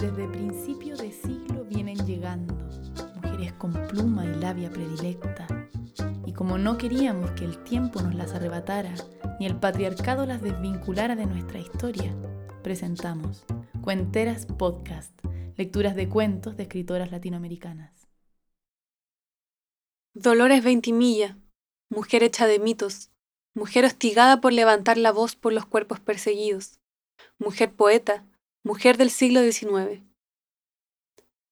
Desde principio de siglo vienen llegando mujeres con pluma y labia predilecta. Y como no queríamos que el tiempo nos las arrebatara, ni el patriarcado las desvinculara de nuestra historia, presentamos Cuenteras Podcast, lecturas de cuentos de escritoras latinoamericanas. Dolores Veintimilla, mujer hecha de mitos, mujer hostigada por levantar la voz por los cuerpos perseguidos, mujer poeta, mujer del siglo XIX.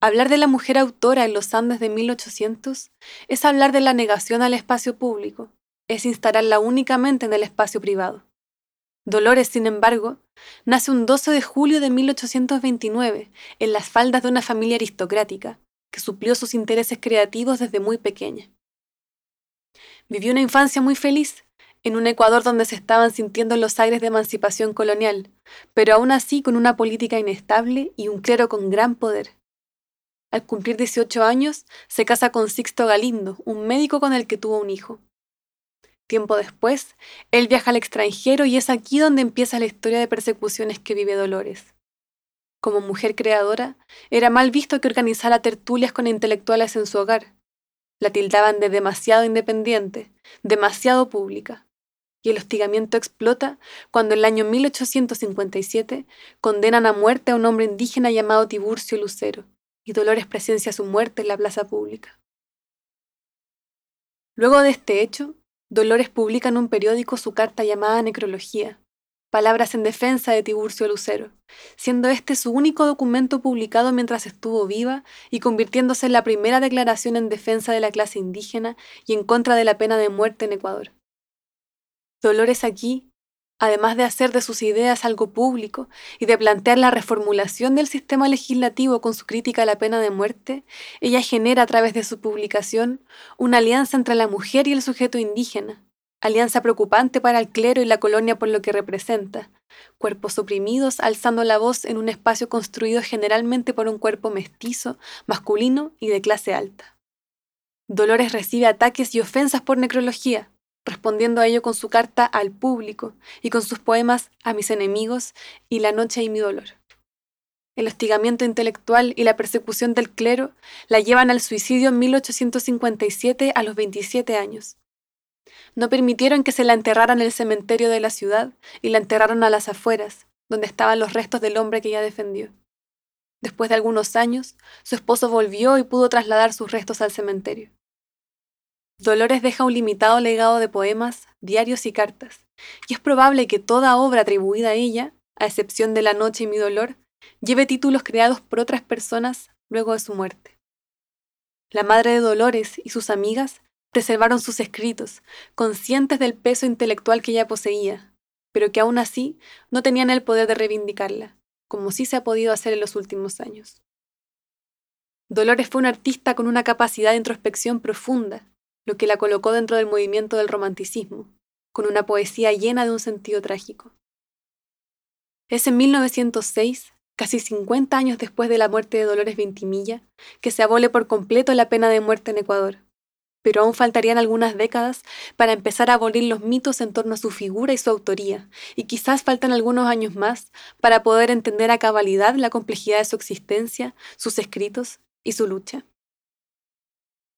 Hablar de la mujer autora en los Andes de 1800 es hablar de la negación al espacio público, es instalarla únicamente en el espacio privado. Dolores, sin embargo, nace un 12 de julio de 1829 en las faldas de una familia aristocrática que suplió sus intereses creativos desde muy pequeña. Vivió una infancia muy feliz en un Ecuador donde se estaban sintiendo los aires de emancipación colonial, pero aún así con una política inestable y un clero con gran poder. Al cumplir 18 años, se casa con Sixto Galindo, un médico con el que tuvo un hijo. Tiempo después, él viaja al extranjero y es aquí donde empieza la historia de persecuciones que vive Dolores. Como mujer creadora, era mal visto que organizara tertulias con intelectuales en su hogar. La tildaban de demasiado independiente, demasiado pública. Y el hostigamiento explota cuando en el año 1857 condenan a muerte a un hombre indígena llamado Tiburcio Lucero, y Dolores presencia su muerte en la plaza pública. Luego de este hecho, Dolores publica en un periódico su carta llamada Necrología, palabras en defensa de Tiburcio Lucero, siendo este su único documento publicado mientras estuvo viva y convirtiéndose en la primera declaración en defensa de la clase indígena y en contra de la pena de muerte en Ecuador. Dolores aquí además de hacer de sus ideas algo público y de plantear la reformulación del sistema legislativo con su crítica a la pena de muerte, ella genera a través de su publicación una alianza entre la mujer y el sujeto indígena, alianza preocupante para el clero y la colonia por lo que representa, cuerpos oprimidos alzando la voz en un espacio construido generalmente por un cuerpo mestizo, masculino y de clase alta. Dolores recibe ataques y ofensas por necrología, respondiendo a ello con su carta al público y con sus poemas A mis enemigos y La noche y mi dolor. El hostigamiento intelectual y la persecución del clero la llevan al suicidio en 1857 a los 27 años. No permitieron que se la enterraran en el cementerio de la ciudad y la enterraron a las afueras, donde estaban los restos del hombre que ella defendió. Después de algunos años, su esposo volvió y pudo trasladar sus restos al cementerio. Dolores deja un limitado legado de poemas, diarios y cartas, y es probable que toda obra atribuida a ella, a excepción de La noche y mi dolor, lleve títulos creados por otras personas luego de su muerte. La madre de Dolores y sus amigas preservaron sus escritos, conscientes del peso intelectual que ella poseía, pero que aún así no tenían el poder de reivindicarla, como sí se ha podido hacer en los últimos años. Dolores fue una artista con una capacidad de introspección profunda, lo que la colocó dentro del movimiento del romanticismo, con una poesía llena de un sentido trágico. Es en 1906, casi 50 años después de la muerte de Dolores Ventimilla, que se abole por completo la pena de muerte en Ecuador. Pero aún faltarían algunas décadas para empezar a abolir los mitos en torno a su figura y su autoría, y quizás faltan algunos años más para poder entender a cabalidad la complejidad de su existencia, sus escritos y su lucha.